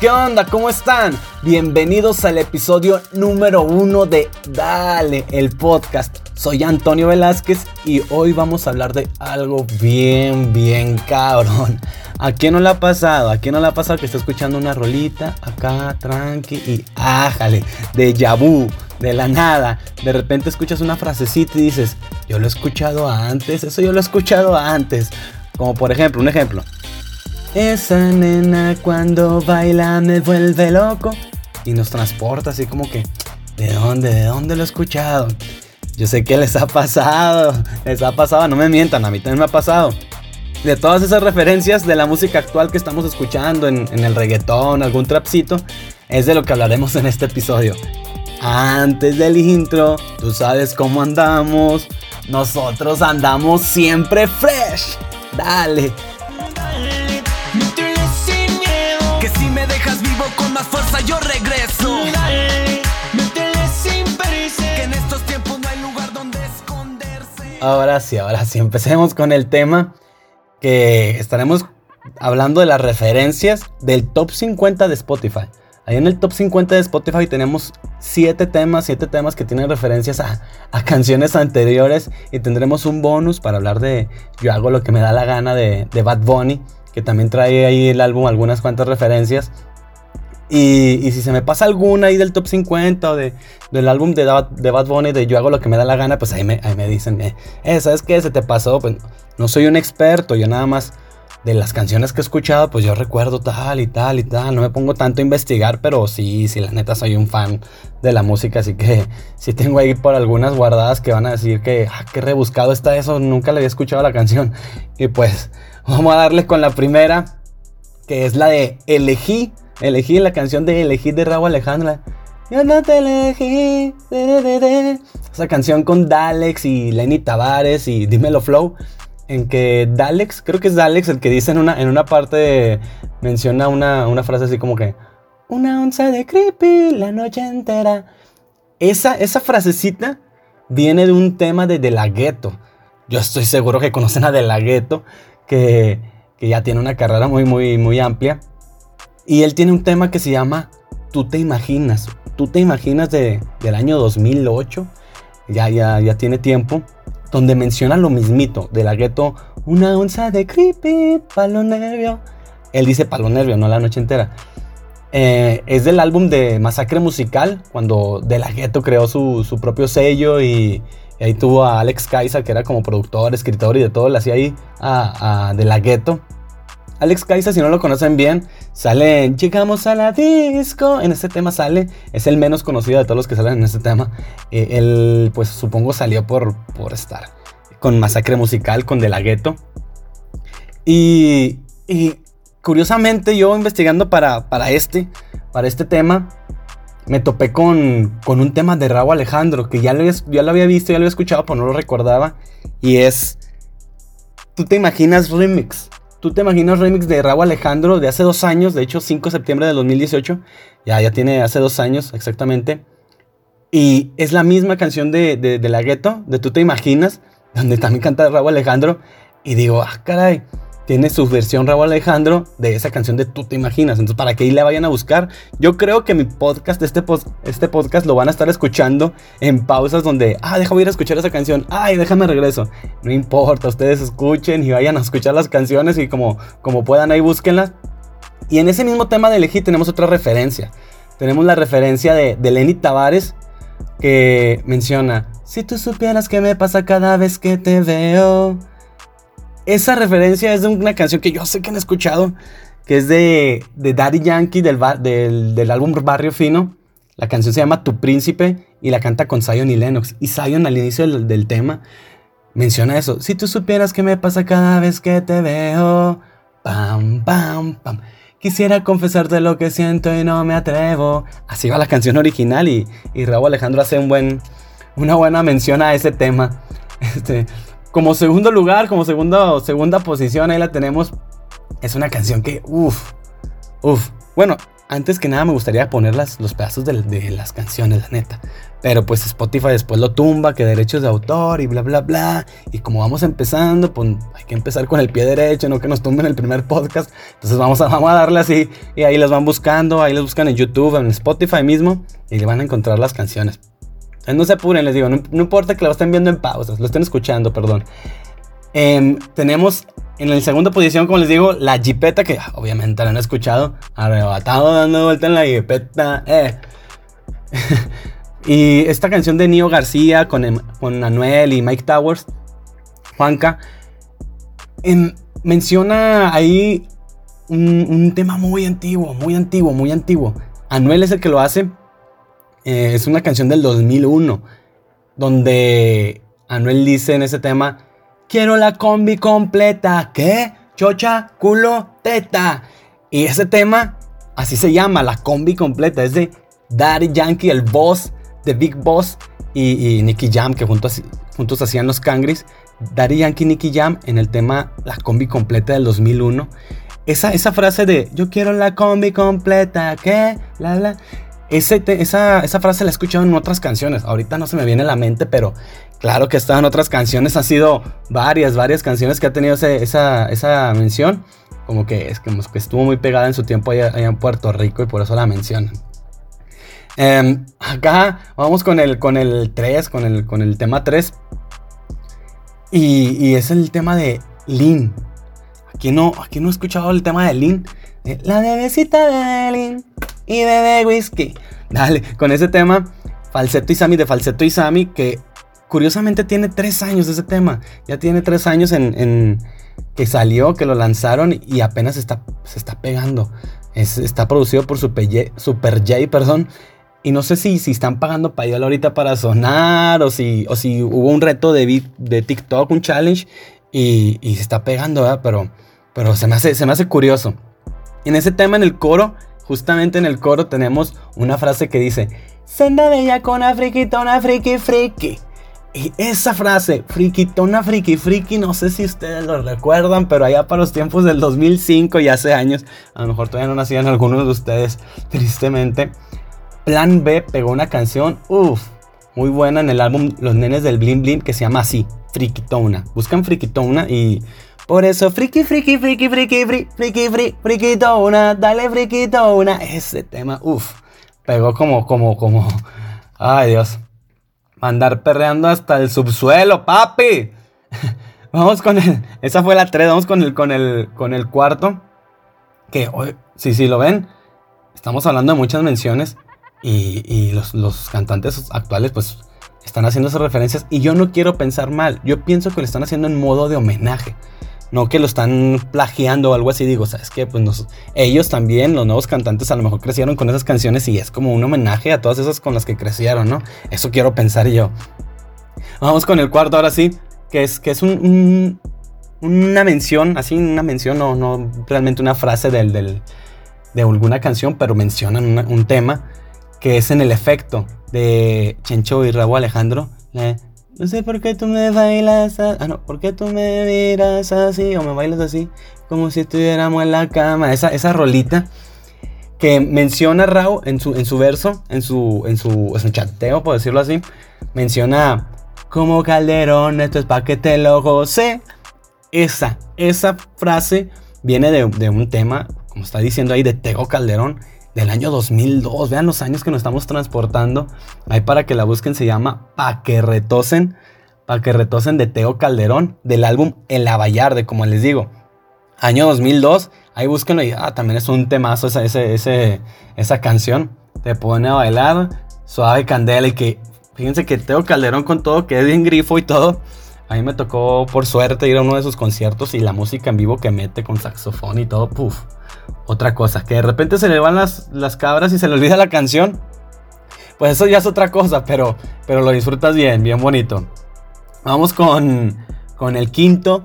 ¿Qué onda? ¿Cómo están? Bienvenidos al episodio número uno de Dale, el podcast. Soy Antonio Velázquez y hoy vamos a hablar de algo bien, bien cabrón. ¿A quién no le ha pasado? ¿A quién no le ha pasado que está escuchando una rolita acá, tranqui y ájale, de yabú, de la nada? De repente escuchas una frasecita y dices, yo lo he escuchado antes, eso yo lo he escuchado antes. Como por ejemplo, un ejemplo. Esa nena cuando baila me vuelve loco. Y nos transporta así como que, ¿de dónde? ¿De dónde lo he escuchado? Yo sé que les ha pasado, les ha pasado, no me mientan, a mí también me ha pasado. De todas esas referencias de la música actual que estamos escuchando en, el reggaetón, algún trapcito, es de lo que hablaremos en este episodio. Antes del intro, tú sabes cómo andamos. Nosotros andamos siempre fresh. Dale, fuerza yo regreso. Que en estos tiempos no hay lugar donde esconderse. Ahora sí, ahora sí, empecemos con el tema que estaremos hablando de las referencias del top 50 de Spotify. Ahí en el top 50 de Spotify tenemos 7 temas, 7 temas que tienen referencias a, a, canciones anteriores y tendremos un bonus para hablar de Yo hago lo que me da la gana de, de Bad Bunny, que también trae ahí el álbum algunas cuantas referencias. Y, si se me pasa alguna ahí del top 50 o de, del álbum de, de, Bad Bunny, de Yo hago lo que me da la gana, pues ahí me, ahí me dicen, eh, eh, ¿sabes qué? Se te pasó. Pues no soy un experto, yo nada más de las canciones que he escuchado, pues yo recuerdo tal y tal y tal. No me pongo tanto a investigar, pero sí, sí, la neta soy un fan de la música, así que sí tengo ahí por algunas guardadas que van a decir que, ah, qué rebuscado está eso, nunca le había escuchado la canción. Y pues vamos a darle con la primera, que es la de Elegí Elegí la canción de Elegí de Raúl Alejandra. Yo no te elegí. Esa canción con Dalex y Lenny Tavares y Dímelo Flow. En que Dalex, creo que es Dalex el que dice en una, en una parte, menciona una, una frase así como que, una onza de creepy la noche entera. Esa, esa frasecita viene de un tema de De La Ghetto. Yo estoy seguro que conocen a De La Ghetto, que, que ya tiene una carrera muy, muy, muy amplia. Y él tiene un tema que se llama Tú te imaginas. Tú te imaginas de, del año 2008. Ya, ya, ya tiene tiempo. Donde menciona lo mismito. De la gueto. Una onza de creepy. Palo nervio. Él dice palo nervio, no la noche entera. Eh, es del álbum de Masacre Musical. Cuando De La Ghetto creó su, su propio sello. Y, ahí tuvo a Alex Kaiser, que era como productor, escritor y de todo. Le hacía ahí a, De La Ghetto. Alex Kaiser, si no lo conocen bien, sale Llegamos a la disco. En este tema sale, es el menos conocido de todos los que salen en este tema. Eh, él, pues supongo, salió por, por estar con Masacre Musical, con De La Ghetto. Y, y curiosamente, yo investigando para, para, este, para este tema, me topé con, con un tema de Raúl Alejandro, que ya lo, ya lo había visto, ya lo había escuchado, pero no lo recordaba. Y es. ¿Tú te imaginas remix? ¿Tú te imaginas remix de Raúl Alejandro de hace dos años? De hecho, 5 de septiembre de 2018. Ya, ya tiene hace dos años exactamente. Y es la misma canción de, de, de La Gueto, de Tú te imaginas, donde también canta Raúl Alejandro. Y digo, ah, caray, tiene su versión Raúl Alejandro de esa canción de Tú te imaginas. Entonces, para que ahí le vayan a buscar. Yo creo que mi podcast, este, este podcast, lo van a estar escuchando en pausas donde, ah, déjame ir a escuchar esa canción. Ay, déjame regreso. No importa, ustedes escuchen y vayan a escuchar las canciones y como, como puedan ahí búsquenlas. Y en ese mismo tema de elegir tenemos otra referencia. Tenemos la referencia de, de Lenny Tavares que menciona, si tú supieras qué me pasa cada vez que te veo. Esa referencia es de una canción que yo sé que han escuchado, que es de, de Daddy Yankee del, del, del, álbum Barrio Fino. La canción se llama Tu Príncipe y la canta con Zion y Lennox. Y Zion al inicio del, del tema menciona eso. Si tú supieras qué me pasa cada vez que te veo. Pam, pam, pam. Quisiera confesarte lo que siento y no me atrevo. Así va la canción original y, y Raúl Alejandro hace un buen, una buena mención a ese tema. Este, como segundo lugar, como segunda, segunda posición, ahí la tenemos. Es una canción que, uff, uff. Bueno, antes que nada me gustaría poner las, los pedazos de, de, las canciones, la neta. Pero pues Spotify después lo tumba, que derechos de autor y bla, bla, bla. Y como vamos empezando, pues hay que empezar con el pie derecho, no que nos tumben el primer podcast. Entonces vamos a, vamos a darle así. Y ahí las van buscando, ahí las buscan en YouTube, en Spotify mismo. Y le van a encontrar las canciones. Entonces no se apuren, les digo, no, importa que lo estén viendo en pausas, lo estén escuchando, perdón. Eh, tenemos en la segunda posición, como les digo, la Jeepeta, que obviamente la han escuchado. Arrebatado dando vuelta en la Jeepeta. Eh. y esta canción de Nio García con, em, con Anuel y Mike Towers, Juanca, em, menciona ahí un, tema muy antiguo, muy antiguo, muy antiguo. Anuel es el que lo hace. Eh, es una canción del 2001, donde Anuel dice en ese tema Quiero la combi completa. ¿Qué? Chocha, culo, teta. Y ese tema, así se llama, la combi completa. Es de Daddy Yankee, el boss de Big Boss y, y Nicky Jam, que juntos, juntos hacían los cangris. Daddy Yankee Nicky Jam en el tema La combi completa del 2001. Esa, esa frase de yo quiero la combi completa, ¿qué? La, la. Esa, esa frase la he escuchado en otras canciones. Ahorita no se me viene a la mente, pero Claro que están otras canciones, ha sido varias, varias canciones que ha tenido esa, esa mención. Como que, es, que estuvo muy pegada en su tiempo allá, en Puerto Rico y por eso la mencionan. Eh, acá vamos con el, con el 3, con el, con el tema 3. Y, y, es el tema de Lin. Aquí no, aquí no he escuchado el tema de Lin. Eh, la bebecita de Lin y bebé whisky. Dale, con ese tema, Falseto y Sammy de Falseto y Sammy, que curiosamente tiene tres años ese tema. Ya tiene tres años en, que salió, que lo lanzaron y apenas está, se está pegando. está producido por Super J, Super J, perdón. Y no sé si, si están pagando payola ahorita para sonar o si, o si hubo un reto de, de TikTok, un challenge y, y se está pegando, ¿verdad? Pero, pero se, me hace, se me hace curioso. En ese tema, en el coro, justamente en el coro tenemos una frase que dice: Senda bella con afriquitona, friki, friki. Y esa frase, friquitona, friki, friki, no sé si ustedes lo recuerdan, pero allá para los tiempos del 2005 y hace años, a lo mejor todavía no nacían algunos de ustedes, tristemente. Plan B pegó una canción, uff, muy buena en el álbum Los Nenes del Blin Blin que se llama así, Friquitona. Buscan Friquitona y por eso, friki, friki, friki, friki, friki, friki, friki, friquitona, dale friquitona. Ese tema, uff, pegó como, como, como, ay Dios. Andar perreando hasta el subsuelo, papi. vamos con el. Esa fue la 3. Vamos con el, con el, con el cuarto. Que hoy, sí, sí, lo ven. Estamos hablando de muchas menciones. Y, y los, los, cantantes actuales, pues, están haciendo esas referencias. Y yo no quiero pensar mal. Yo pienso que lo están haciendo en modo de homenaje no que lo están plagiando o algo así. Digo, ¿sabes qué? Pues ellos también, los nuevos cantantes, a lo mejor crecieron con esas canciones y es como un homenaje a todas esas con las que crecieron, ¿no? Eso quiero pensar yo. Vamos con el cuarto ahora sí, que es, que es un, una mención, así una mención, no, no realmente una frase del, de alguna canción, pero mencionan un tema que es en el efecto de Chencho y Raúl Alejandro. No sé por qué tú me bailas así. Ah, no, ¿por qué tú me miras así? O me bailas así, como si estuviéramos en la cama. Esa, esa rolita que menciona Raúl en su, en su verso, en su, en, su, en su chateo, por decirlo así. Menciona como Calderón, esto es pa' que te lo goce. Esa, esa frase viene de, de un tema, como está diciendo ahí, de Tego Calderón del año 2002. Vean los años que nos estamos transportando. Ahí para que la busquen se llama Pa' que retosen. Pa' que retosen de Teo Calderón. Del álbum El Avallarde, como les digo. Año 2002. Ahí búsquenlo y ah, también es un temazo esa, esa canción. Te pone a bailar. Suave candela y que... Fíjense que Teo Calderón con todo, que es bien grifo y todo. A mí me tocó por suerte ir a uno de sus conciertos y la música en vivo que mete con saxofón y todo. Puf otra cosa. Que de repente se le van las, las cabras y se le olvida la canción. Pues eso ya es otra cosa, pero, pero lo disfrutas bien, bien bonito. Vamos con, con el quinto.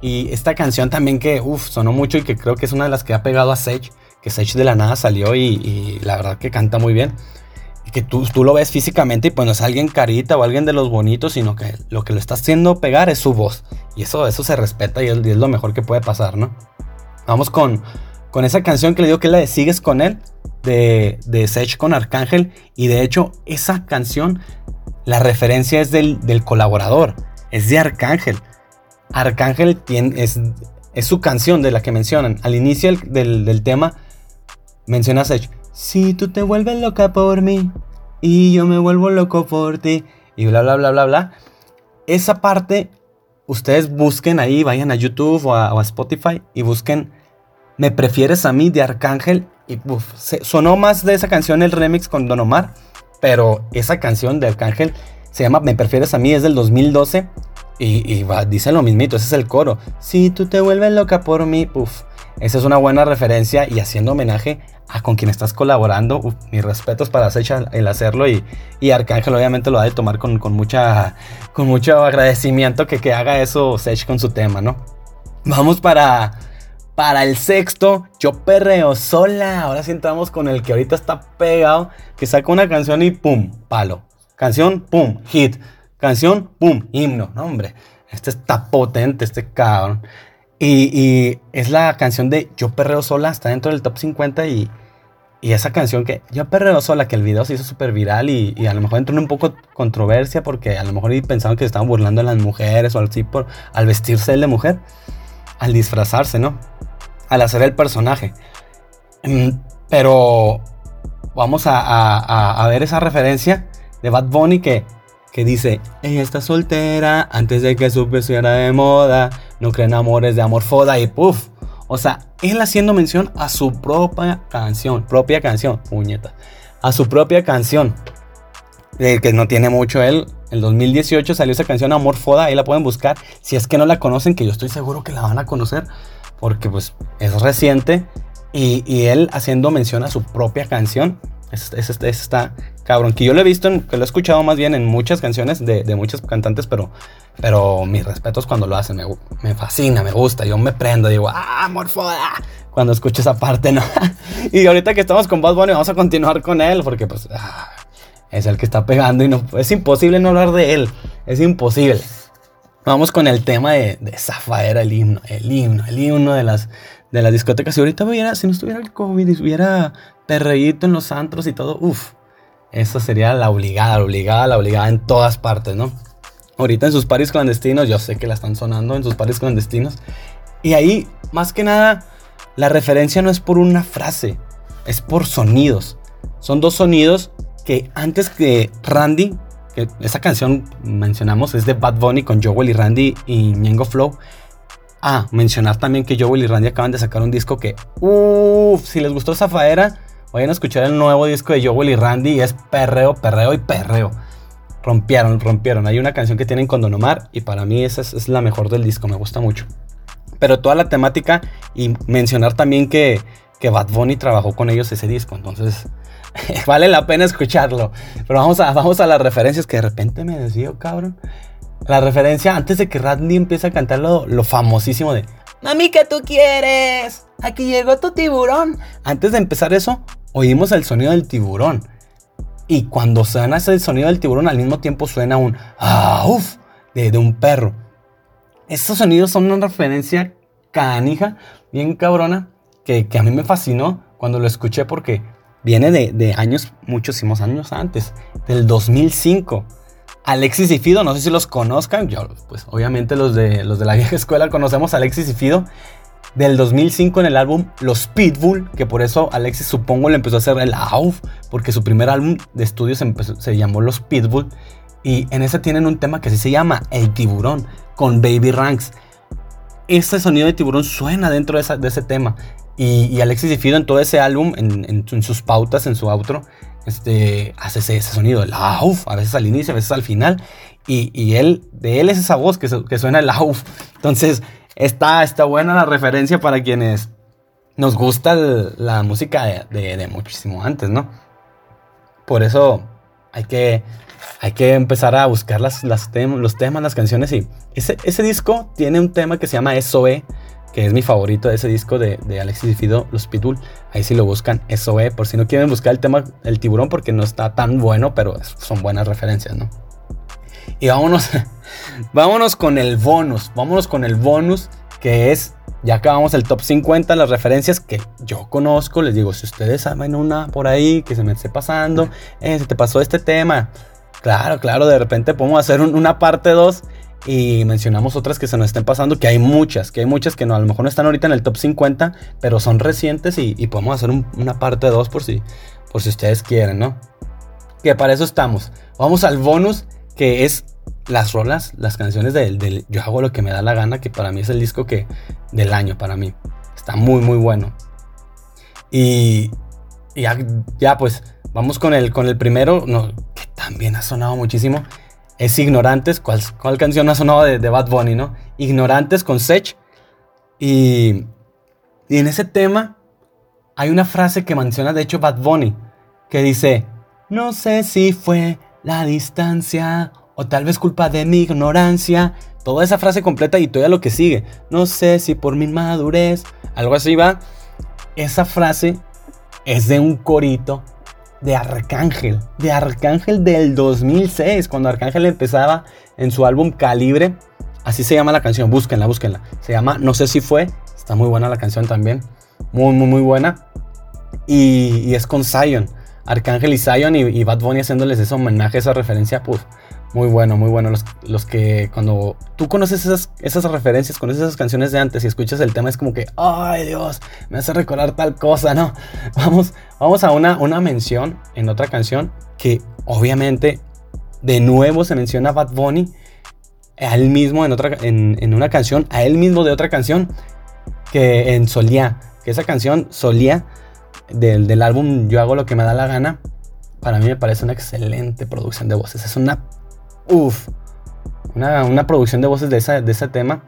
Y esta canción también que uf, sonó mucho y que creo que es una de las que ha pegado a Sage. Que Sage de la nada salió y, la verdad que canta muy bien. Que tú, tú, lo ves físicamente y pues no es alguien carita o alguien de los bonitos, sino que lo que lo está haciendo pegar es su voz. Y eso, eso se respeta y es, y es lo mejor que puede pasar, ¿no? Vamos con, con esa canción que le digo que es la de Sigues con él, de, de Sech con Arcángel. Y de hecho, esa canción, la referencia es del, del colaborador, es de Arcángel. Arcángel tiene, es, es su canción de la que mencionan. Al inicio del, del tema, menciona Sech. Si tú te vuelves loca por mí y yo me vuelvo loco por ti y bla, bla, bla, bla, bla. Esa parte, ustedes busquen ahí, vayan a YouTube o a, Spotify y busquen Me prefieres a mí de Arcángel. Y sonó más de esa canción el remix con Don Omar, pero esa canción de Arcángel se llama Me prefieres a mí, es del 2012 y, dice lo mismito, ese es el coro. Si tú te vuelves loca por mí, uff. Esa es una buena referencia y haciendo homenaje a con quien estás colaborando. mis respetos para Secha el hacerlo y, y, Arcángel obviamente lo ha de tomar con, mucha, con mucho agradecimiento que, que haga eso Sech con su tema, ¿no? Vamos para, para el sexto, Yo Perreo Sola. Ahora sí entramos con el que ahorita está pegado, que saca una canción y pum, palo. Canción, pum, hit. Canción, pum, himno. No, hombre, este está potente, este cabrón. Y, es la canción de Yo Perreo Sola, está dentro del top 50 y, esa canción que Yo Perreo Sola, que el video se hizo súper viral y, a lo mejor entró en un poco controversia porque a lo mejor pensaban que se estaban burlando de las mujeres o así por, al vestirse de mujer, al disfrazarse, ¿no? Al hacer el personaje. Mm, pero vamos a, ver esa referencia de Bad Bunny que que dice, ella está soltera antes de que su era de moda, no creen amores de amor foda y puff. O sea, él haciendo mención a su propia canción, propia canción, puñeta, a su propia canción, de que no tiene mucho él. En 2018 salió esa canción Amor Foda, ahí la pueden buscar. Si es que no la conocen, que yo estoy seguro que la van a conocer, porque pues es reciente. Y él haciendo mención a su propia canción, ese, está cabrón. Que yo lo he visto, que lo he escuchado más bien en muchas canciones de, de muchos cantantes, pero, pero mis respetos cuando lo hacen. Me, fascina, me gusta. Yo me prendo, digo, ¡ah, morfoda! Cuando escucho esa parte, ¿no? y ahorita que estamos con Bad Bunny, vamos a continuar con él, porque pues ah, es el que está pegando y no, es imposible no hablar de él. Es imposible. Vamos con el tema de, de Zafaera, el himno, el himno, el himno de las, de las discotecas. Si ahorita hubiera, si no estuviera el COVID y hubiera perreíto en los antros y todo, uff, eso sería la obligada, la obligada, la obligada en todas partes, ¿no? Ahorita en sus paris clandestinos, yo sé que la están sonando en sus paris clandestinos. Y ahí, más que nada, la referencia no es por una frase, es por sonidos. Son dos sonidos que antes que Randy, que esa canción mencionamos es de Bad Bunny con Joel y Randy y Ñengo Flow, Ah, mencionar también que Joel y Randy acaban de sacar un disco que, uff, si les gustó Zafaera, vayan a escuchar el nuevo disco de Joel y Randy y es perreo, perreo y perreo. Rompieron, rompieron. Hay una canción que tienen con Don Omar y para mí esa es, la mejor del disco, me gusta mucho. Pero toda la temática y mencionar también que, que Bad Bunny trabajó con ellos ese disco, entonces vale la pena escucharlo. Pero vamos a, vamos a las referencias que de repente me desvío, cabrón la referencia antes de que Randy empiece a cantar lo, famosísimo de Mami, ¿qué tú quieres? Aquí llegó tu tiburón. Antes de empezar eso, oímos el sonido del tiburón. Y cuando suena ese sonido del tiburón, al mismo tiempo suena un ¡Ah! ¡Uf! De, un perro. Estos sonidos son una referencia canija, bien cabrona, que, a mí me fascinó cuando lo escuché porque viene de, de años, muchísimos años antes, del 2005. Alexis y Fido, no sé si los conozcan, yo pues obviamente los de, los de la vieja escuela conocemos a Alexis y Fido del 2005 en el álbum Los Pitbull, que por eso Alexis supongo le empezó a hacer el AUF, porque su primer álbum de estudio se, llamó Los Pitbull, y en ese tienen un tema que así se llama El Tiburón, con Baby Ranks. Ese sonido de tiburón suena dentro de, ese tema, y, Alexis y Fido en todo ese álbum, en sus pautas, en su outro, este, hace ese, sonido, el auf, a veces al inicio, a veces al final. Y, él, de él es esa voz que, que suena el auf. Entonces, está, está buena la referencia para quienes nos gusta la música de, muchísimo antes, ¿no? Por eso hay que, hay que empezar a buscar las, los temas, las canciones. Y ese, disco tiene un tema que se llama SOE que es mi favorito de ese disco de, Alexis y Fido, Los Pitbull. Ahí sí lo buscan, SOE, por si no quieren buscar el tema El tiburón porque no está tan bueno, pero son buenas referencias, ¿no? Y vámonos, vámonos con el bonus, vámonos con el bonus que es Ya acabamos el top 50, las referencias que yo conozco. Les digo, si ustedes saben una por ahí que se me esté pasando, eh, se te pasó este tema. Claro, claro, de repente podemos hacer una parte 2 y mencionamos otras que se nos estén pasando, que hay muchas, que hay muchas que no, a lo mejor no están ahorita en el top 50, pero son recientes y, podemos hacer una parte 2 por si, por si ustedes quieren, ¿no? Que para eso estamos. Vamos al bonus, que es las rolas, las canciones del, Yo hago lo que me da la gana, que para mí es el disco que del año, para mí. Está muy, muy bueno. Y, ya, ya, pues vamos con el, con el primero, no, que también ha sonado muchísimo. Es Ignorantes. ¿Cuál, cuál canción ha sonado de, de, Bad Bunny, no? Ignorantes con Sech. Y, y en ese tema hay una frase que menciona, de hecho, Bad Bunny, que dice: No sé si fue la distancia o tal vez culpa de mi ignorancia. Toda esa frase completa y todo lo que sigue. No sé si por mi madurez, algo así va. Esa frase es de un corito de Arcángel, de Arcángel del 2006, cuando Arcángel empezaba en su álbum Calibre. Así se llama la canción, búsquenla, búsquenla. Se llama No sé si fue, está muy buena la canción también. Muy, muy, muy buena. Y, es con Zion. Arcángel y Zion y, Bad Bunny haciéndoles ese homenaje, esa referencia, pues muy bueno, muy bueno. Los, los que cuando tú conoces esas, esas referencias, conoces esas canciones de antes y escuchas el tema, es como que, ay Dios, me hace recordar tal cosa, ¿no? Vamos, vamos a una, una mención en otra canción que obviamente de nuevo se menciona Bad Bunny a él mismo en, otra, en, una canción, a él mismo de otra canción que en Solía, que esa canción Solía del, del álbum Yo hago lo que me da la gana, para mí me parece una excelente producción de voces. Es una Uf, una, producción de voces de, de ese tema.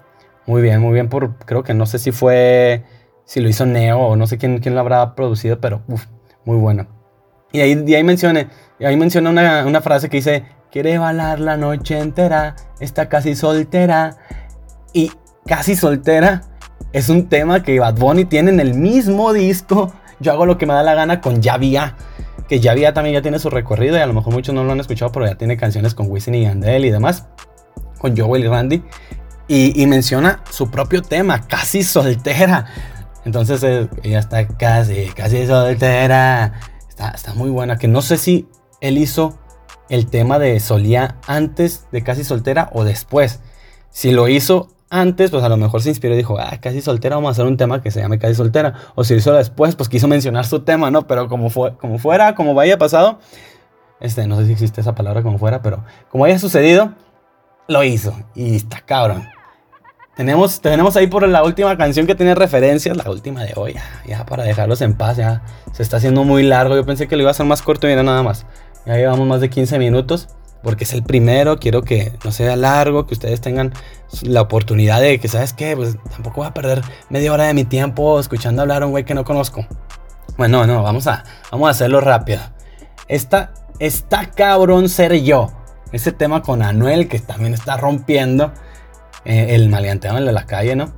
Muy bien, muy bien. Por, creo que no sé si fue, si lo hizo Neo o no sé quién, quién lo habrá producido, pero uf, muy bueno. Y ahí, y ahí menciona, ahí menciona una, una, frase que dice, quiere bailar la noche entera, está casi soltera. Y casi soltera es un tema que Bad Bunny tiene en el mismo disco. Yo hago lo que me da la gana con Yavia que ya había también ya tiene su recorrido y a lo mejor muchos no lo han escuchado, pero ya tiene canciones con Wisin y Yandel y demás, con Joel y Randy, y, menciona su propio tema, casi soltera. Entonces eh, ella está casi, casi soltera. Está, está muy buena, que no sé si él hizo el tema de Solía antes de casi soltera o después. Si lo hizo antes, pues a lo mejor se inspiró y dijo, ah, casi soltera, vamos a hacer un tema que se llame casi soltera. O si hizo después, pues quiso mencionar su tema, ¿no? Pero como, fue, como fuera, como vaya pasado, este, no sé si existe esa palabra como fuera, pero como haya sucedido, lo hizo. Y está cabrón. Tenemos, tenemos ahí por la última canción que tiene referencias, la última de hoy, ya, para dejarlos en paz, ya se está haciendo muy largo. Yo pensé que lo iba a hacer más corto y era nada más. Ya llevamos más de 15 minutos porque es el primero, quiero que no sea largo, que ustedes tengan la oportunidad de que, ¿sabes qué? Pues tampoco voy a perder media hora de mi tiempo escuchando hablar a un güey que no conozco. Bueno, no, vamos a, vamos a hacerlo rápido. Esta, está cabrón ser yo. Ese tema con Anuel que también está rompiendo eh, el maleanteo en la calle, ¿no?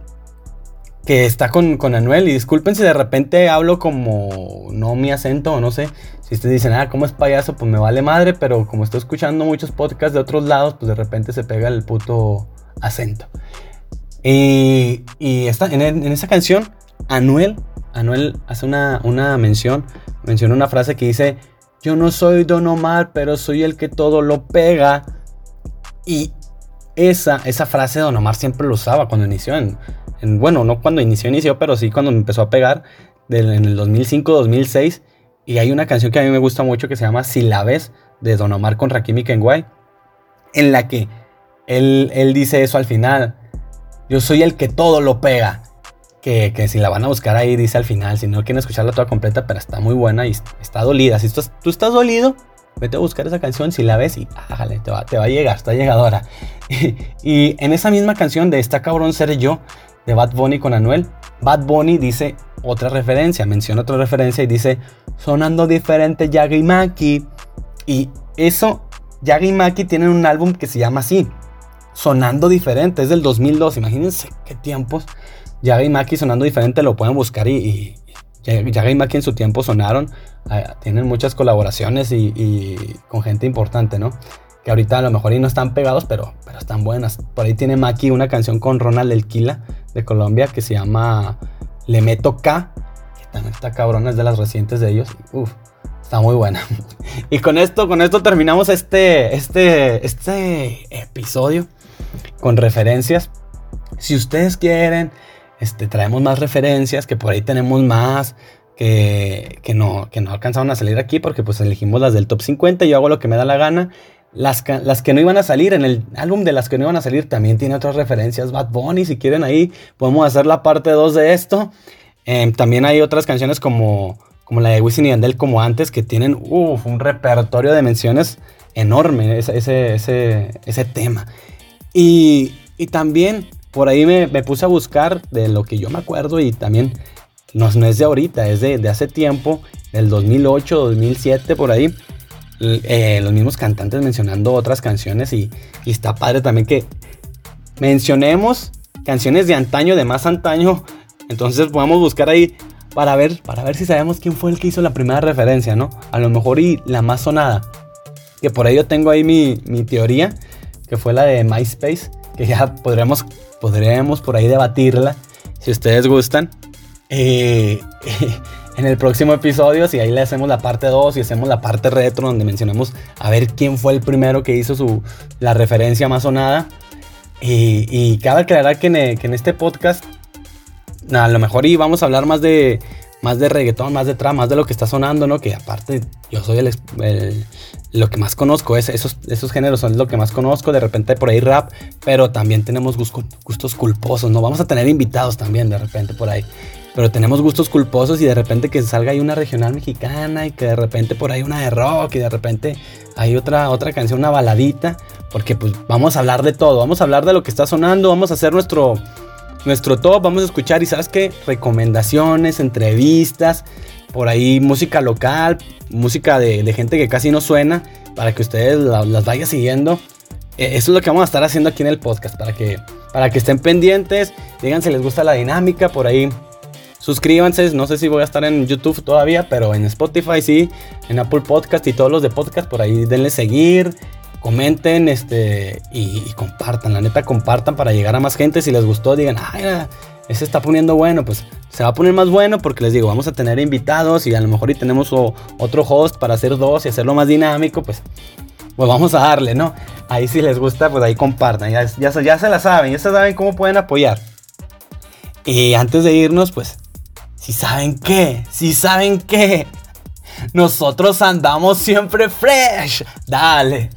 Que está con, con, Anuel. Y disculpen si de repente hablo como no mi acento o no sé. Si ustedes dicen, ah, ¿cómo es payaso? Pues me vale madre, pero como estoy escuchando muchos podcasts de otros lados, pues de repente se pega el puto acento. Y, y está, en, en, esa canción, Anuel, Anuel hace una, una mención, menciona una frase que dice, yo no soy Don Omar, pero soy el que todo lo pega. Y esa, esa frase Don Omar siempre lo usaba cuando inició en bueno, no cuando inició, inició, pero sí cuando empezó a pegar en el 2005, 2006. Y hay una canción que a mí me gusta mucho que se llama Si la ves, de Don Omar con Rakim y Kenway, en la que él, él dice eso al final. Yo soy el que todo lo pega. Que, que, si la van a buscar ahí, dice al final. Si no quieren escucharla toda completa, pero está muy buena y está dolida. Si tú, estás dolido, vete a buscar esa canción. Si la ves y te va, te va a llegar, está llegadora. Y, y en esa misma canción de Está cabrón ser yo, de Bad Bunny con Anuel, Bad Bunny dice otra referencia, menciona otra referencia y dice sonando diferente Yagi Maki. Y eso, Yagi Maki tienen un álbum que se llama así, sonando diferente, es del 2002, imagínense qué tiempos. Yagi Maki sonando diferente, lo pueden buscar y, y Maki en su tiempo sonaron, ah, tienen muchas colaboraciones y, con gente importante, ¿no? Que ahorita a lo mejor ahí no están pegados, pero, pero están buenas. Por ahí tiene Maki una canción con Ronald Elquila de Colombia que se llama Le Meto K, que también está cabrón, es de las recientes de ellos. Uf, está muy buena. Y con esto, con esto terminamos este, este, este episodio con referencias. Si ustedes quieren, este, traemos más referencias, que por ahí tenemos más, que, que, no, que no alcanzaron a salir aquí porque pues elegimos las del top 50 y yo hago lo que me da la gana. Las, las, que no iban a salir, en el álbum de las que no iban a salir también tiene otras referencias. Bad Bunny, si quieren ahí, podemos hacer la parte 2 de esto. Eh, también hay otras canciones como, como la de Wisin y Yandel, como antes, que tienen uf, un repertorio de menciones enorme, ese, ese, ese, ese tema. Y, y, también por ahí me, me, puse a buscar de lo que yo me acuerdo y también no, no es de ahorita, es de, de, hace tiempo, del 2008, 2007, por ahí. Eh, los mismos cantantes mencionando otras canciones y, está padre también que mencionemos canciones de antaño, de más antaño. Entonces podamos buscar ahí para ver, para ver si sabemos quién fue el que hizo la primera referencia, ¿no? A lo mejor y la más sonada. Que por ello tengo ahí mi, mi teoría, que fue la de MySpace, que ya podremos, podremos por ahí debatirla, si ustedes gustan. Eh, en el próximo episodio, si ahí le hacemos la parte 2 y hacemos la parte retro, donde mencionamos a ver quién fue el primero que hizo su, la referencia más sonada. Y, y cabe aclarar que en, que en este podcast, a lo mejor y vamos a hablar más de, más de reggaetón, más de trap, más de lo que está sonando, ¿no? Que aparte yo soy el, el, lo que más conozco, es, esos, esos géneros son lo que más conozco, de repente por ahí rap, pero también tenemos gustos culposos, ¿no? Vamos a tener invitados también de repente por ahí. Pero tenemos gustos culposos y de repente que salga ahí una regional mexicana y que de repente por ahí una de rock y de repente hay otra, otra canción, una baladita, porque pues vamos a hablar de todo, vamos a hablar de lo que está sonando, vamos a hacer nuestro, nuestro top, vamos a escuchar y sabes qué, recomendaciones, entrevistas, por ahí música local, música de, gente que casi no suena, para que ustedes la, las vayan siguiendo. Eh, eso es lo que vamos a estar haciendo aquí en el podcast, para que, para que estén pendientes, digan si les gusta la dinámica, por ahí suscríbanse, no sé si voy a estar en YouTube todavía, pero en Spotify sí, en Apple Podcast y todos los de podcast, por ahí denle seguir, comenten este, y, compartan, la neta compartan para llegar a más gente. Si les gustó, digan, ay, ese está poniendo bueno, pues se va a poner más bueno porque les digo, vamos a tener invitados y a lo mejor y tenemos otro host para hacer dos y hacerlo más dinámico, pues, pues vamos a darle, ¿no? Ahí si les gusta, pues ahí compartan, ya, ya, ya se la saben, ya se saben cómo pueden apoyar. Y antes de irnos, pues, si saben qué, si saben qué, nosotros andamos siempre fresh. Dale.